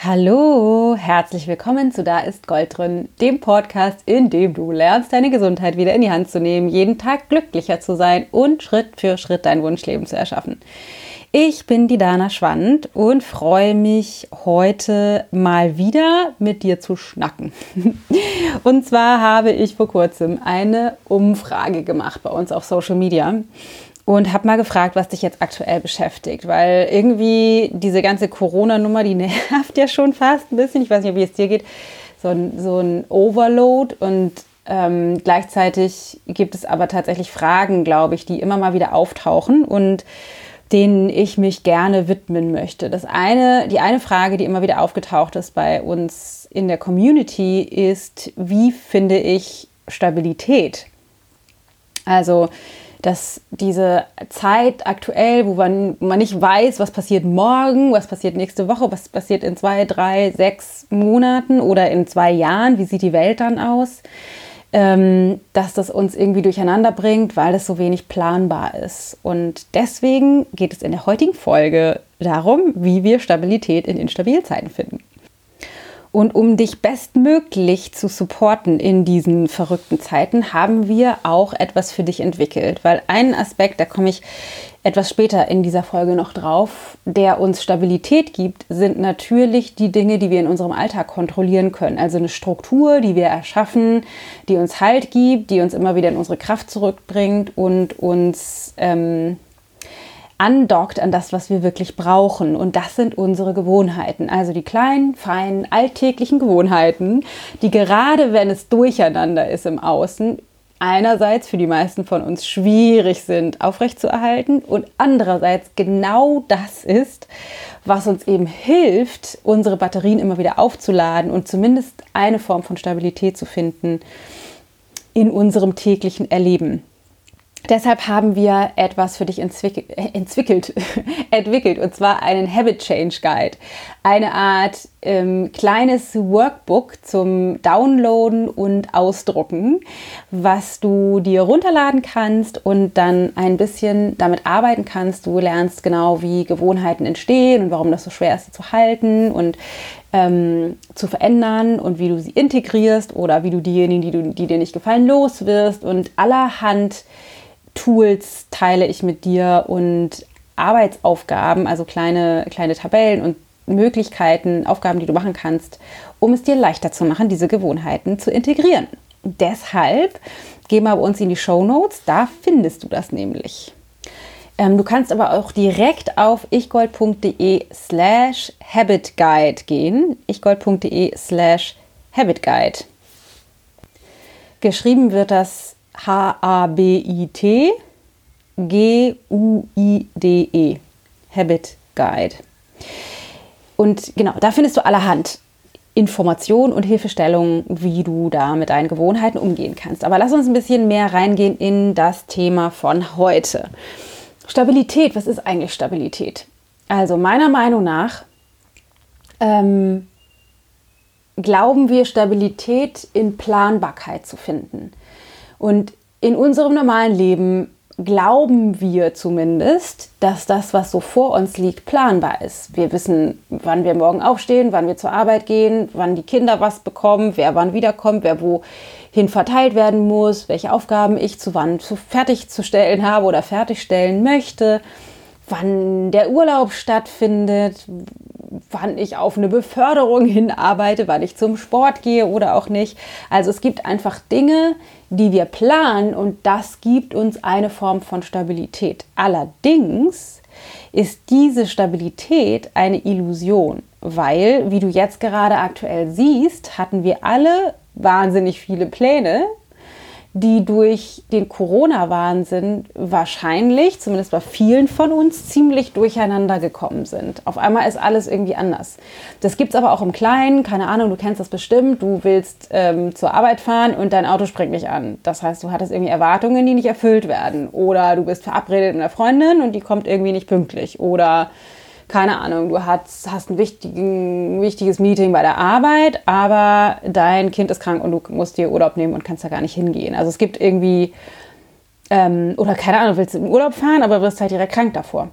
Hallo, herzlich willkommen zu Da ist Gold drin, dem Podcast, in dem du lernst, deine Gesundheit wieder in die Hand zu nehmen, jeden Tag glücklicher zu sein und Schritt für Schritt dein Wunschleben zu erschaffen. Ich bin die Dana Schwand und freue mich heute mal wieder mit dir zu schnacken. Und zwar habe ich vor kurzem eine Umfrage gemacht bei uns auf Social Media und habe mal gefragt, was dich jetzt aktuell beschäftigt, weil irgendwie diese ganze Corona-Nummer, die nervt ja schon fast ein bisschen. Ich weiß nicht, wie es dir geht. So ein, so ein Overload und ähm, gleichzeitig gibt es aber tatsächlich Fragen, glaube ich, die immer mal wieder auftauchen und denen ich mich gerne widmen möchte. Das eine, die eine Frage, die immer wieder aufgetaucht ist bei uns in der Community, ist, wie finde ich Stabilität? Also dass diese Zeit aktuell, wo man, man nicht weiß, was passiert morgen, was passiert nächste Woche, was passiert in zwei, drei, sechs Monaten oder in zwei Jahren, wie sieht die Welt dann aus, ähm, dass das uns irgendwie durcheinander bringt, weil das so wenig planbar ist. Und deswegen geht es in der heutigen Folge darum, wie wir Stabilität in Instabilzeiten finden. Und um dich bestmöglich zu supporten in diesen verrückten Zeiten, haben wir auch etwas für dich entwickelt. Weil ein Aspekt, da komme ich etwas später in dieser Folge noch drauf, der uns Stabilität gibt, sind natürlich die Dinge, die wir in unserem Alltag kontrollieren können. Also eine Struktur, die wir erschaffen, die uns Halt gibt, die uns immer wieder in unsere Kraft zurückbringt und uns ähm, andockt an das, was wir wirklich brauchen. Und das sind unsere Gewohnheiten. Also die kleinen, feinen, alltäglichen Gewohnheiten, die gerade wenn es durcheinander ist im Außen, einerseits für die meisten von uns schwierig sind aufrechtzuerhalten und andererseits genau das ist, was uns eben hilft, unsere Batterien immer wieder aufzuladen und zumindest eine Form von Stabilität zu finden in unserem täglichen Erleben. Deshalb haben wir etwas für dich entwickelt, entwickelt, und zwar einen Habit Change Guide. Eine Art ähm, kleines Workbook zum Downloaden und Ausdrucken, was du dir runterladen kannst und dann ein bisschen damit arbeiten kannst. Du lernst genau, wie Gewohnheiten entstehen und warum das so schwer ist, sie zu halten und ähm, zu verändern und wie du sie integrierst oder wie du diejenigen, die, du, die dir nicht gefallen, loswirst und allerhand Tools teile ich mit dir und Arbeitsaufgaben, also kleine, kleine Tabellen und Möglichkeiten, Aufgaben, die du machen kannst, um es dir leichter zu machen, diese Gewohnheiten zu integrieren. Deshalb geh mal bei uns in die Show Notes, da findest du das nämlich. Ähm, du kannst aber auch direkt auf ichgold.de slash habitguide gehen. ichgold.de slash habitguide. Geschrieben wird das H-A-B-I-T G-U-I-D-E. Habit Guide. Und genau, da findest du allerhand Informationen und Hilfestellungen, wie du da mit deinen Gewohnheiten umgehen kannst. Aber lass uns ein bisschen mehr reingehen in das Thema von heute. Stabilität, was ist eigentlich Stabilität? Also meiner Meinung nach ähm, glauben wir Stabilität in Planbarkeit zu finden. Und in unserem normalen Leben glauben wir zumindest, dass das, was so vor uns liegt, planbar ist. Wir wissen, wann wir morgen aufstehen, wann wir zur Arbeit gehen, wann die Kinder was bekommen, wer wann wiederkommt, wer wohin verteilt werden muss, welche Aufgaben ich zu wann zu fertigzustellen habe oder fertigstellen möchte, wann der Urlaub stattfindet, wann ich auf eine Beförderung hinarbeite, wann ich zum Sport gehe oder auch nicht. Also es gibt einfach Dinge, die wir planen und das gibt uns eine Form von Stabilität. Allerdings ist diese Stabilität eine Illusion, weil, wie du jetzt gerade aktuell siehst, hatten wir alle wahnsinnig viele Pläne, die durch den Corona-Wahnsinn wahrscheinlich, zumindest bei vielen von uns, ziemlich durcheinander gekommen sind. Auf einmal ist alles irgendwie anders. Das gibt es aber auch im Kleinen, keine Ahnung, du kennst das bestimmt, du willst ähm, zur Arbeit fahren und dein Auto springt nicht an. Das heißt, du hattest irgendwie Erwartungen, die nicht erfüllt werden. Oder du bist verabredet mit einer Freundin und die kommt irgendwie nicht pünktlich. Oder keine Ahnung, du hast, hast ein wichtigen, wichtiges Meeting bei der Arbeit, aber dein Kind ist krank und du musst dir Urlaub nehmen und kannst da gar nicht hingehen. Also es gibt irgendwie, ähm, oder keine Ahnung, willst du in Urlaub fahren, aber wirst halt direkt krank davor.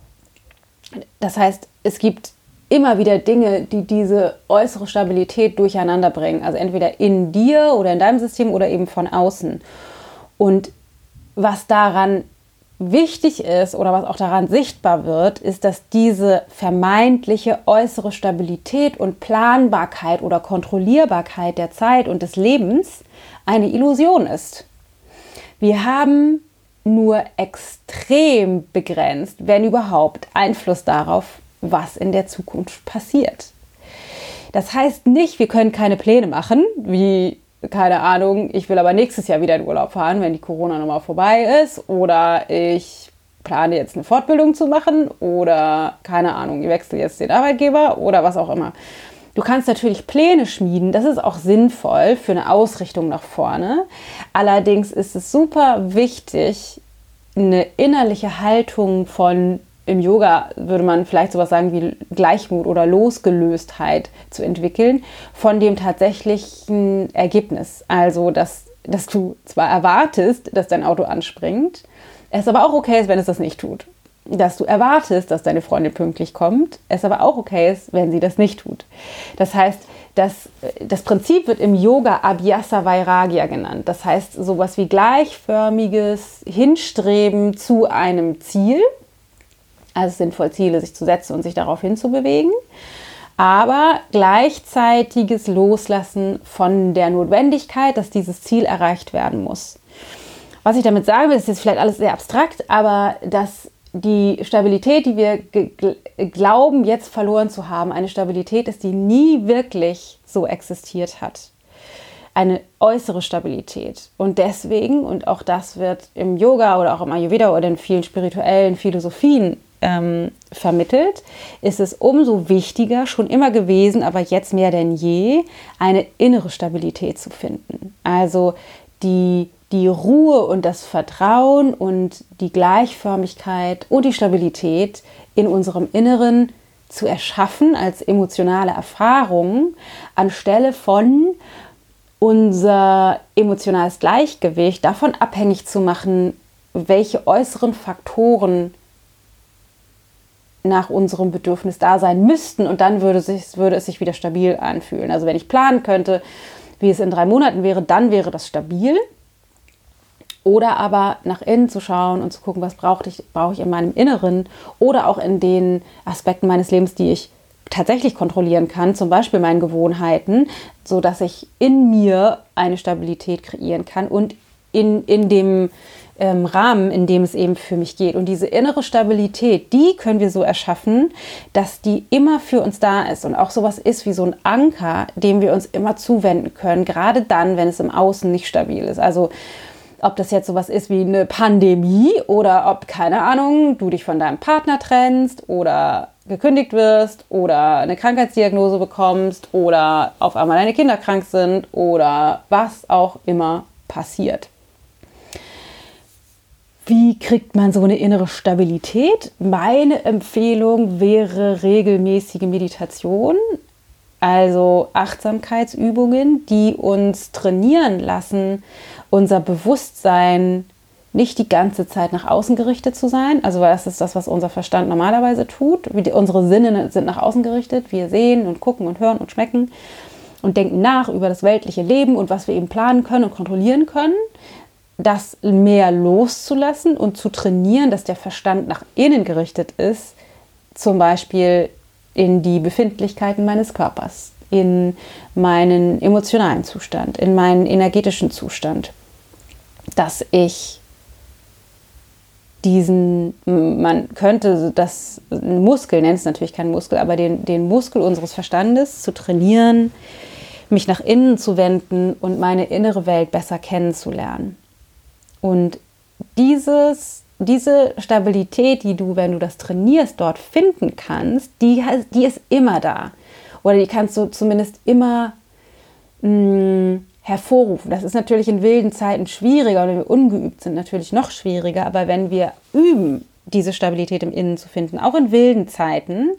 Das heißt, es gibt immer wieder Dinge, die diese äußere Stabilität durcheinander bringen. Also entweder in dir oder in deinem System oder eben von außen. Und was daran wichtig ist oder was auch daran sichtbar wird, ist, dass diese vermeintliche äußere Stabilität und Planbarkeit oder Kontrollierbarkeit der Zeit und des Lebens eine Illusion ist. Wir haben nur extrem begrenzt, wenn überhaupt, Einfluss darauf, was in der Zukunft passiert. Das heißt nicht, wir können keine Pläne machen, wie keine Ahnung, ich will aber nächstes Jahr wieder in Urlaub fahren, wenn die Corona-Nummer vorbei ist. Oder ich plane jetzt eine Fortbildung zu machen. Oder keine Ahnung, ich wechsle jetzt den Arbeitgeber oder was auch immer. Du kannst natürlich Pläne schmieden, das ist auch sinnvoll für eine Ausrichtung nach vorne. Allerdings ist es super wichtig, eine innerliche Haltung von im Yoga würde man vielleicht sowas sagen wie Gleichmut oder Losgelöstheit zu entwickeln von dem tatsächlichen Ergebnis. Also, dass, dass du zwar erwartest, dass dein Auto anspringt, es aber auch okay ist, wenn es das nicht tut. Dass du erwartest, dass deine Freundin pünktlich kommt, es aber auch okay ist, wenn sie das nicht tut. Das heißt, das, das Prinzip wird im Yoga Abhyasa Vairagya genannt. Das heißt, sowas wie gleichförmiges Hinstreben zu einem Ziel also sinnvoll, Ziele sich zu setzen und sich darauf hinzubewegen. Aber gleichzeitiges Loslassen von der Notwendigkeit, dass dieses Ziel erreicht werden muss. Was ich damit sagen will, ist jetzt vielleicht alles sehr abstrakt, aber dass die Stabilität, die wir glauben jetzt verloren zu haben, eine Stabilität ist, die nie wirklich so existiert hat. Eine äußere Stabilität. Und deswegen, und auch das wird im Yoga oder auch im Ayurveda oder in vielen spirituellen Philosophien ähm, vermittelt, ist es umso wichtiger, schon immer gewesen, aber jetzt mehr denn je, eine innere Stabilität zu finden. Also die, die Ruhe und das Vertrauen und die Gleichförmigkeit und die Stabilität in unserem Inneren zu erschaffen als emotionale Erfahrung anstelle von unser emotionales Gleichgewicht davon abhängig zu machen, welche äußeren Faktoren nach unserem Bedürfnis da sein müssten und dann würde, sich, würde es sich wieder stabil anfühlen. Also wenn ich planen könnte, wie es in drei Monaten wäre, dann wäre das stabil. Oder aber nach innen zu schauen und zu gucken, was brauche ich, brauche ich in meinem Inneren oder auch in den Aspekten meines Lebens, die ich tatsächlich kontrollieren kann, zum Beispiel meinen Gewohnheiten, sodass ich in mir eine Stabilität kreieren kann und in, in dem ähm, Rahmen, in dem es eben für mich geht. Und diese innere Stabilität, die können wir so erschaffen, dass die immer für uns da ist und auch sowas ist wie so ein Anker, dem wir uns immer zuwenden können, gerade dann, wenn es im Außen nicht stabil ist. Also ob das jetzt sowas ist wie eine Pandemie oder ob, keine Ahnung, du dich von deinem Partner trennst oder gekündigt wirst oder eine Krankheitsdiagnose bekommst oder auf einmal deine Kinder krank sind oder was auch immer passiert. Wie kriegt man so eine innere Stabilität? Meine Empfehlung wäre regelmäßige Meditation, also Achtsamkeitsübungen, die uns trainieren lassen, unser Bewusstsein nicht die ganze Zeit nach außen gerichtet zu sein. Also das ist das, was unser Verstand normalerweise tut. Unsere Sinne sind nach außen gerichtet. Wir sehen und gucken und hören und schmecken und denken nach über das weltliche Leben und was wir eben planen können und kontrollieren können das mehr loszulassen und zu trainieren, dass der Verstand nach innen gerichtet ist, zum Beispiel in die Befindlichkeiten meines Körpers, in meinen emotionalen Zustand, in meinen energetischen Zustand, dass ich diesen, man könnte das Muskel, nennt es natürlich keinen Muskel, aber den, den Muskel unseres Verstandes zu trainieren, mich nach innen zu wenden und meine innere Welt besser kennenzulernen. Und dieses, diese Stabilität, die du, wenn du das trainierst, dort finden kannst, die, die ist immer da. Oder die kannst du zumindest immer mh, mm, hervorrufen. Das ist natürlich in wilden Zeiten schwieriger oder wenn wir ungeübt sind, natürlich noch schwieriger. Aber wenn wir üben, diese Stabilität im Innen zu finden, auch in wilden Zeiten,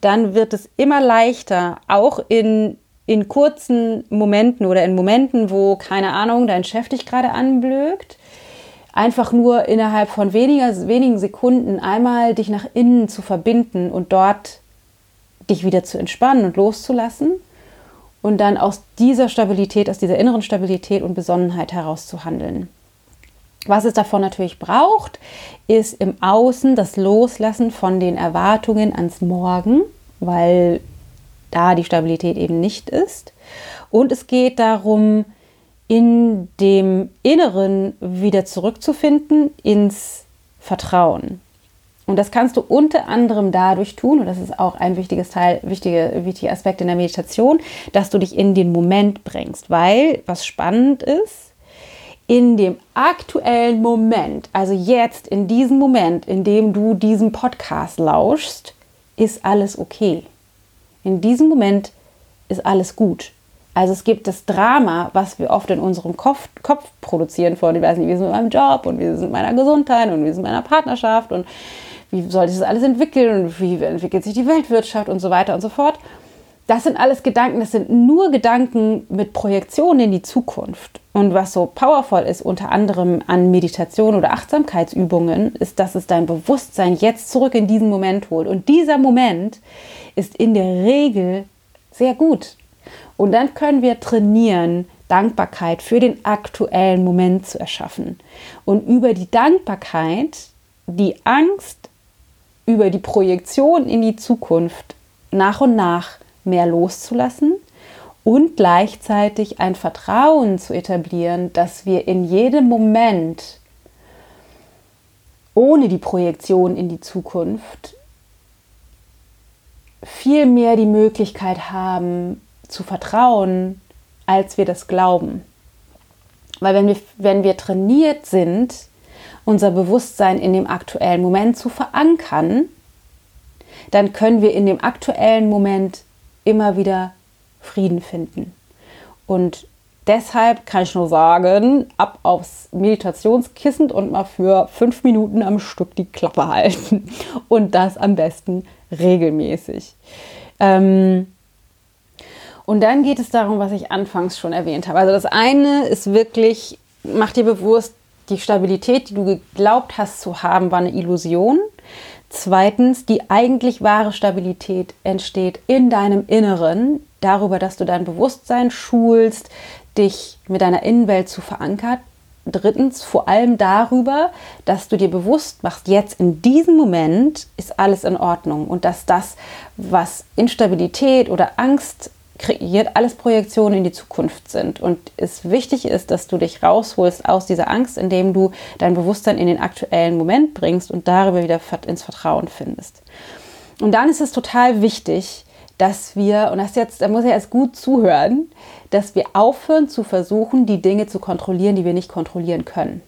dann wird es immer leichter, auch in, in kurzen Momenten oder in Momenten, wo, keine Ahnung, dein Chef dich gerade anblökt, einfach nur innerhalb von weniger, wenigen Sekunden einmal dich nach innen zu verbinden und dort dich wieder zu entspannen und loszulassen und dann aus dieser Stabilität, aus dieser inneren Stabilität und Besonnenheit heraus zu handeln. Was es davon natürlich braucht, ist im Außen das Loslassen von den Erwartungen ans Morgen, weil da die Stabilität eben nicht ist. Und es geht darum, in dem Inneren wieder zurückzufinden ins Vertrauen. Und das kannst du unter anderem dadurch tun, und das ist auch ein wichtiges Teil, wichtige, wichtiger Aspekt in der Meditation, dass du dich in den Moment bringst. Weil, was spannend ist, in dem aktuellen Moment, also jetzt in diesem Moment, in dem du diesen Podcast lauschst, ist alles okay. In diesem Moment ist alles gut. Also es gibt das Drama, was wir oft in unserem Kopf, Kopf produzieren von, ich weiß nicht, wie ist es mit meinem Job und wie ist es mit meiner Gesundheit und wie ist es mit meiner Partnerschaft und wie soll sich das alles entwickeln und wie entwickelt sich die Weltwirtschaft und so weiter und so fort. Das sind alles Gedanken, das sind nur Gedanken mit Projektionen in die Zukunft. Und was so powerful ist, unter anderem an Meditation oder Achtsamkeitsübungen, ist, dass es dein Bewusstsein jetzt zurück in diesen Moment holt. Und dieser Moment ist in der Regel sehr gut. Und dann können wir trainieren, Dankbarkeit für den aktuellen Moment zu erschaffen. Und über die Dankbarkeit die Angst über die Projektion in die Zukunft nach und nach mehr loszulassen und gleichzeitig ein Vertrauen zu etablieren, dass wir in jedem Moment ohne die Projektion in die Zukunft viel mehr die Möglichkeit haben zu vertrauen, als wir das glauben. Weil wenn wir, wenn wir trainiert sind, unser Bewusstsein in dem aktuellen Moment zu verankern, dann können wir in dem aktuellen Moment immer wieder Frieden finden. Und deshalb kann ich nur sagen, ab aufs Meditationskissen und mal für fünf Minuten am Stück die Klappe halten. Und das am besten regelmäßig. Ähm und dann geht es darum, was ich anfangs schon erwähnt habe. Also das eine ist wirklich, mach dir bewusst, die Stabilität, die du geglaubt hast zu haben, war eine Illusion. Zweitens, die eigentlich wahre Stabilität entsteht in deinem Inneren, darüber, dass du dein Bewusstsein schulst, dich mit deiner Innenwelt zu verankern. Drittens, vor allem darüber, dass du dir bewusst machst, jetzt in diesem Moment ist alles in Ordnung und dass das, was Instabilität oder Angst kreiert, alles Projektionen in die Zukunft sind. Und es wichtig ist, dass du dich rausholst aus dieser Angst, indem du dein Bewusstsein in den aktuellen Moment bringst und darüber wieder ins Vertrauen findest. Und dann ist es total wichtig, dass wir, und das jetzt, da muss ich erst gut zuhören, dass wir aufhören zu versuchen, die Dinge zu kontrollieren, die wir nicht kontrollieren können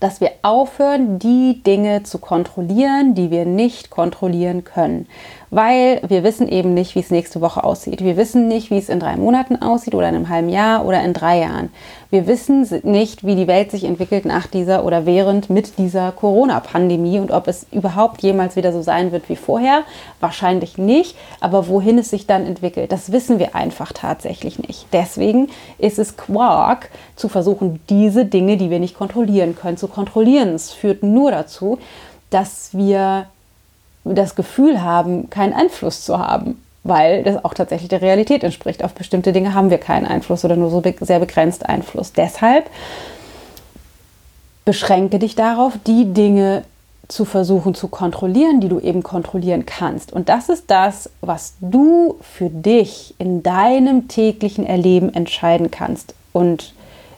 dass wir aufhören, die Dinge zu kontrollieren, die wir nicht kontrollieren können. Weil wir wissen eben nicht, wie es nächste Woche aussieht. Wir wissen nicht, wie es in drei Monaten aussieht oder in einem halben Jahr oder in drei Jahren. Wir wissen nicht, wie die Welt sich entwickelt nach dieser oder während mit dieser Corona-Pandemie und ob es überhaupt jemals wieder so sein wird wie vorher. Wahrscheinlich nicht, aber wohin es sich dann entwickelt, das wissen wir einfach tatsächlich nicht. Deswegen ist es Quark zu versuchen, diese Dinge, die wir nicht kontrollieren können, zu kontrollieren. Es führt nur dazu, dass wir das Gefühl haben, keinen Einfluss zu haben, weil das auch tatsächlich der Realität entspricht. Auf bestimmte Dinge haben wir keinen Einfluss oder nur so sehr begrenzt Einfluss. Deshalb beschränke dich darauf, die Dinge zu versuchen zu kontrollieren, die du eben kontrollieren kannst. Und das ist das, was du für dich in deinem täglichen Erleben entscheiden kannst. Und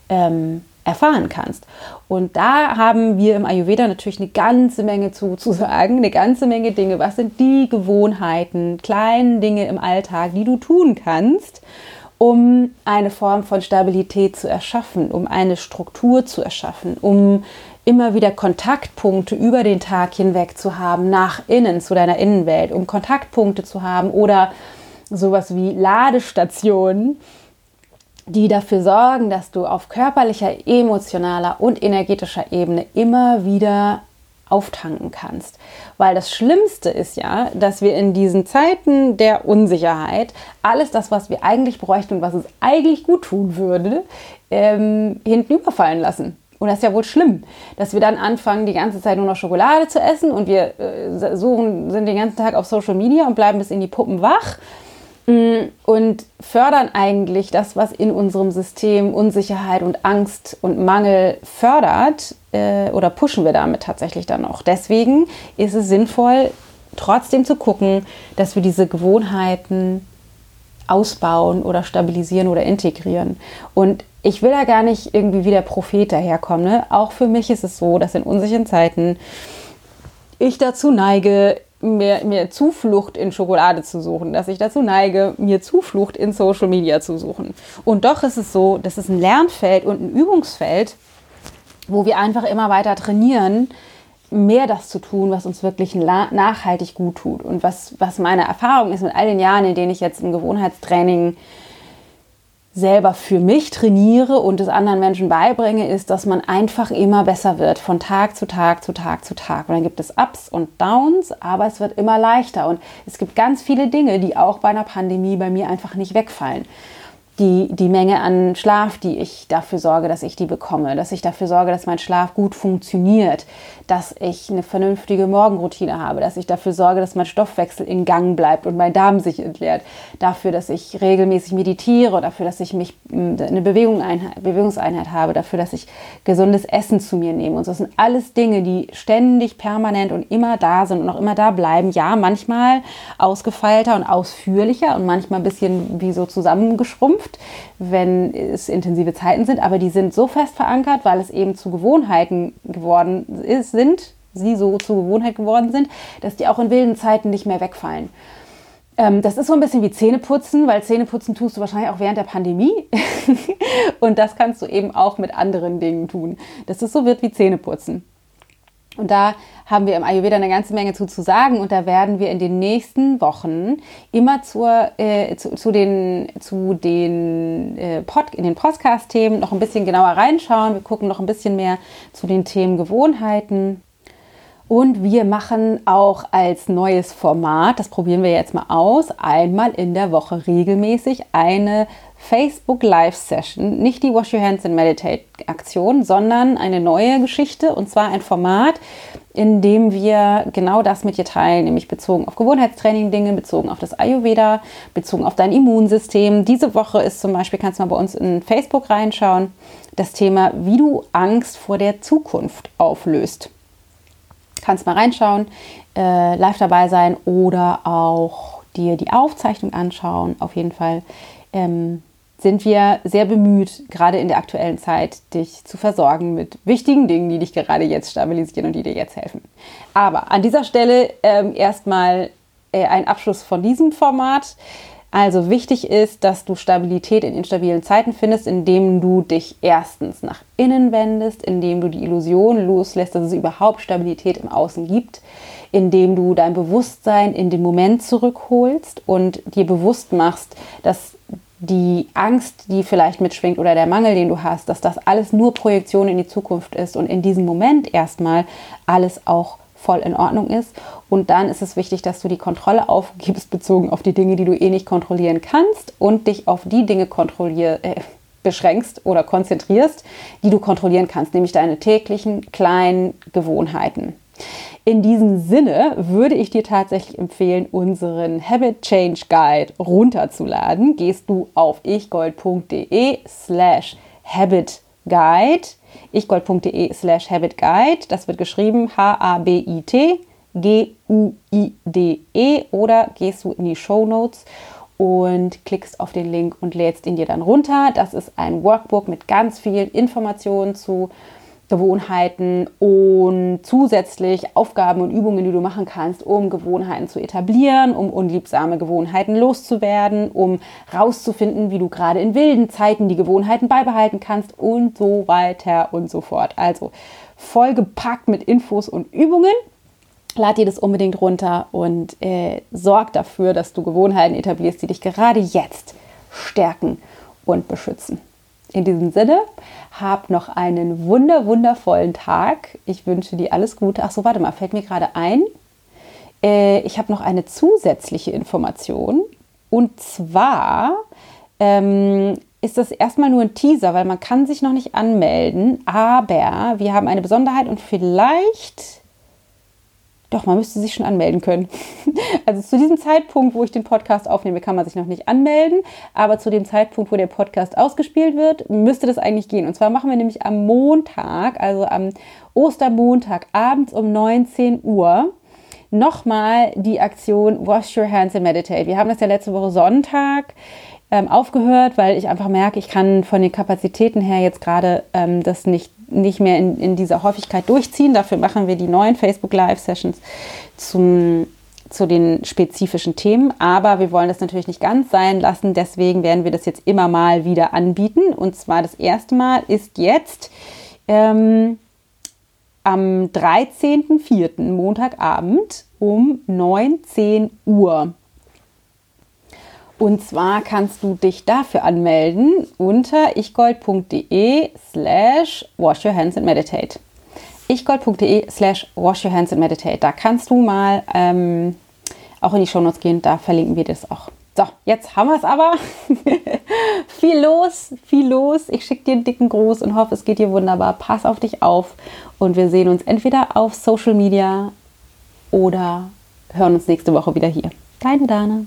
ähm, erfahren kannst. Und da haben wir im Ayurveda natürlich eine ganze Menge zu, zu sagen, eine ganze Menge Dinge. Was sind die Gewohnheiten, kleinen Dinge im Alltag, die du tun kannst, um eine Form von Stabilität zu erschaffen, um eine Struktur zu erschaffen, um immer wieder Kontaktpunkte über den Tag hinweg zu haben, nach innen, zu deiner Innenwelt, um Kontaktpunkte zu haben oder sowas wie Ladestationen, die dafür sorgen, dass du auf körperlicher, emotionaler und energetischer Ebene immer wieder auftanken kannst. Weil das Schlimmste ist ja, dass wir in diesen Zeiten der Unsicherheit alles das, was wir eigentlich bräuchten und was es eigentlich gut tun würde, ähm, hinten überfallen lassen Und das ist ja wohl schlimm, dass wir dann anfangen, die ganze Zeit nur noch Schokolade zu essen und wir äh, suchen, sind den ganzen Tag auf Social Media und bleiben bis in die Puppen wach und fördern eigentlich das, was in unserem System Unsicherheit und Angst und Mangel fördert äh, oder pushen wir damit tatsächlich dann noch. Deswegen ist es sinnvoll, trotzdem zu gucken, dass wir diese Gewohnheiten ausbauen oder stabilisieren oder integrieren. Und ich will da gar nicht irgendwie wie der Prophet daherkommen. Ne? Auch für mich ist es so, dass in unsicheren Zeiten ich dazu neige, mir, mir Zuflucht in Schokolade zu suchen, dass ich dazu neige, mir Zuflucht in Social Media zu suchen. Und doch ist es so, das ist ein Lernfeld und ein Übungsfeld, wo wir einfach immer weiter trainieren, mehr das zu tun, was uns wirklich nachhaltig gut tut. Und was, was meine Erfahrung ist mit all den Jahren, in denen ich jetzt im Gewohnheitstraining selber für mich trainiere und es anderen Menschen beibringe, ist, dass man einfach immer besser wird, von Tag zu Tag zu Tag zu Tag. Und dann gibt es Ups und Downs, aber es wird immer leichter. Und es gibt ganz viele Dinge, die auch bei einer Pandemie bei mir einfach nicht wegfallen die, die Menge an Schlaf, die ich dafür sorge, dass ich die bekomme, dass ich dafür sorge, dass mein Schlaf gut funktioniert, dass ich eine vernünftige Morgenroutine habe, dass ich dafür sorge, dass mein Stoffwechsel in Gang bleibt und mein Darm sich entleert, dafür, dass ich regelmäßig meditiere, dafür, dass ich mich hm, eine Bewegung Einheit, Bewegungseinheit habe, dafür, dass ich gesundes Essen zu mir nehme. Und das sind alles Dinge, die ständig, permanent und immer da sind und auch immer da bleiben. Ja, manchmal ausgefeilter und ausführlicher und manchmal ein bisschen wie so zusammengeschrumpft hilft, wenn es intensive Zeiten sind, aber die sind so fest verankert, weil es eben zu Gewohnheiten geworden ist, sind, sie so zur Gewohnheit geworden sind, dass die auch in wilden Zeiten nicht mehr wegfallen. Ähm, das ist so ein bisschen wie Zähneputzen, weil Zähneputzen tust du wahrscheinlich auch während der Pandemie. und das kannst du eben auch mit anderen Dingen tun. Dass es so wird wie Zähneputzen. Und da haben wir im Ayurveda eine ganze Menge zu, zu sagen und da werden wir in den nächsten Wochen immer zur, äh, zu, zu, den, zu den, äh, Pod, in den Podcast-Themen noch ein bisschen genauer reinschauen. Wir gucken noch ein bisschen mehr zu den Themen Gewohnheiten. Und wir machen auch als neues Format, das probieren wir jetzt mal aus, einmal in der Woche regelmäßig eine Facebook Live Session, nicht die Wash Your Hands and Meditate Aktion, sondern eine neue Geschichte und zwar ein Format, in dem wir genau das mit dir teilen, nämlich bezogen auf Gewohnheitstraining Dinge, bezogen auf das Ayurveda, bezogen auf dein Immunsystem. Diese Woche ist zum Beispiel, kannst du mal bei uns in Facebook reinschauen, das Thema, wie du Angst vor der Zukunft auflöst. Kannst mal reinschauen, äh, live dabei sein oder auch dir die Aufzeichnung anschauen. Auf jeden Fall. Ähm, sind wir sehr bemüht, gerade in der aktuellen Zeit, dich zu versorgen mit wichtigen Dingen, die dich gerade jetzt stabilisieren und die dir jetzt helfen. Aber an dieser Stelle ähm, erstmal äh, ein Abschluss von diesem Format. Also wichtig ist, dass du Stabilität in instabilen Zeiten findest, indem du dich erstens nach innen wendest, indem du die Illusion loslässt, dass es überhaupt Stabilität im Außen gibt, indem du dein Bewusstsein in den Moment zurückholst und dir bewusst machst, dass die Angst, die vielleicht mitschwingt oder der Mangel, den du hast, dass das alles nur Projektion in die Zukunft ist und in diesem Moment erstmal alles auch voll in Ordnung ist. Und dann ist es wichtig, dass du die Kontrolle aufgibst, bezogen auf die Dinge, die du eh nicht kontrollieren kannst und dich auf die Dinge kontrollier äh, beschränkst oder konzentrierst, die du kontrollieren kannst, nämlich deine täglichen kleinen Gewohnheiten. In diesem Sinne würde ich dir tatsächlich empfehlen, unseren Habit Change Guide runterzuladen. Gehst du auf ichgold.de slash habit guide, ichgold.de slash habit guide, das wird geschrieben H-A-B-I-T G-U-I-D-E oder gehst du in die Show Notes und klickst auf den Link und lädst ihn dir dann runter. Das ist ein Workbook mit ganz vielen Informationen zu Gewohnheiten und zusätzlich Aufgaben und Übungen, die du machen kannst, um Gewohnheiten zu etablieren, um unliebsame Gewohnheiten loszuwerden, um rauszufinden, wie du gerade in wilden Zeiten die Gewohnheiten beibehalten kannst und so weiter und so fort. Also vollgepackt mit Infos und Übungen. Lad dir das unbedingt runter und äh, sorg dafür, dass du Gewohnheiten etablierst, die dich gerade jetzt stärken und beschützen. In diesem Sinne, hab noch einen wunder, wundervollen Tag. Ich wünsche dir alles Gute. Ach so, warte mal, fällt mir gerade ein. Äh, ich habe noch eine zusätzliche Information. Und zwar ähm, ist das erstmal nur ein Teaser, weil man kann sich noch nicht anmelden. Aber wir haben eine Besonderheit und vielleicht doch, man müsste sich schon anmelden können. Also zu diesem Zeitpunkt, wo ich den Podcast aufnehme, kann man sich noch nicht anmelden. Aber zu dem Zeitpunkt, wo der Podcast ausgespielt wird, müsste das eigentlich gehen. Und zwar machen wir nämlich am Montag, also am Ostermontag, abends um 19 Uhr, nochmal die Aktion Wash Your Hands and Meditate. Wir haben das ja letzte Woche Sonntag ähm, aufgehört, weil ich einfach merke, ich kann von den Kapazitäten her jetzt gerade ähm, das nicht nicht mehr in, in dieser Häufigkeit durchziehen. Dafür machen wir die neuen Facebook Live Sessions zum, zu den spezifischen Themen. Aber wir wollen das natürlich nicht ganz sein lassen. Deswegen werden wir das jetzt immer mal wieder anbieten. Und zwar das erste Mal ist jetzt ähm, am 13.04. Montagabend um 19 Uhr. Und zwar kannst du dich dafür anmelden unter ichgold.de slash wash your hands and meditate. ichgold.de slash wash your hands and meditate. Da kannst du mal ähm, auch in die Shownotes gehen, da verlinken wir das auch. So, jetzt haben wir es aber. viel los, viel los. Ich schicke dir einen dicken Gruß und hoffe, es geht dir wunderbar. Pass auf dich auf und wir sehen uns entweder auf Social Media oder hören uns nächste Woche wieder hier. Deine Dana.